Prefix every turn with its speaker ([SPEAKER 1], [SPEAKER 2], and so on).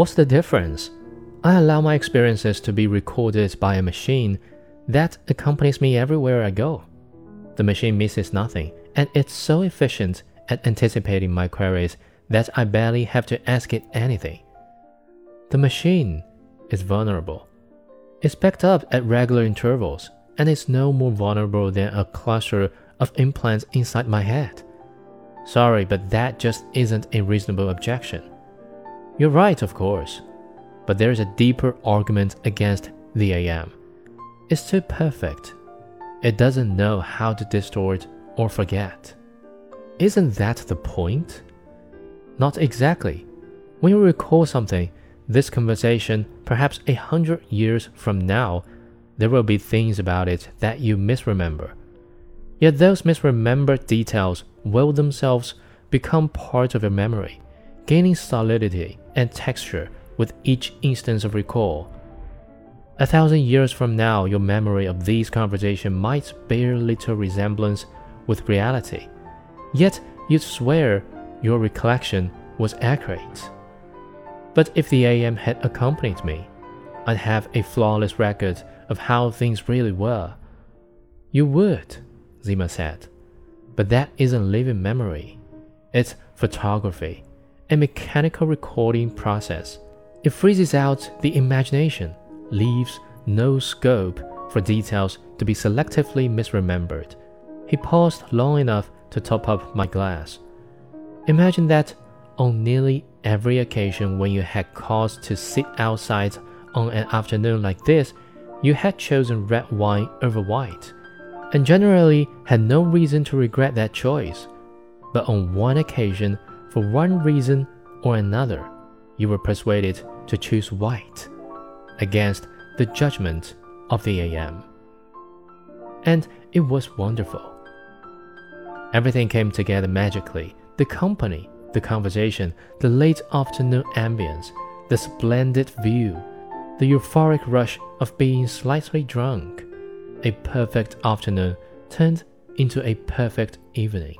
[SPEAKER 1] What's the difference? I allow my experiences to be recorded by a machine that accompanies me everywhere I go. The machine misses nothing, and it's so efficient at anticipating my queries that I barely have to ask it anything. The machine is vulnerable. It's backed up at regular intervals, and it's no more vulnerable than a cluster of implants inside my head. Sorry, but that just isn't a reasonable objection. You're right, of course, but there's a deeper argument against the AM. It's too perfect. It doesn't know how to distort or forget. Isn't that the point? Not exactly. When you recall something, this conversation, perhaps a hundred years from now, there will be things about it that you misremember. Yet those misremembered details will themselves become part of your memory, gaining solidity and texture with each instance of recall. A thousand years from now, your memory of these conversations might bear little resemblance with reality, yet you'd swear your recollection was accurate. But if the AM had accompanied me, I'd have a flawless record of how things really were. You would, Zima said. But that isn't living memory. It's photography, a mechanical recording process. It freezes out the imagination, leaves no scope for details to be selectively misremembered. He paused long enough to top up my glass. Imagine that on nearly every occasion when you had cause to sit outside on an afternoon like this, you had chosen red wine over white and generally had no reason to regret that choice. But on one occasion, for one reason or another, you were persuaded to choose white against the judgment of the AM. And it was wonderful. Everything came together magically the company, the conversation, the late afternoon ambience, the splendid view, the euphoric rush of being slightly drunk a perfect afternoon turned into a perfect evening.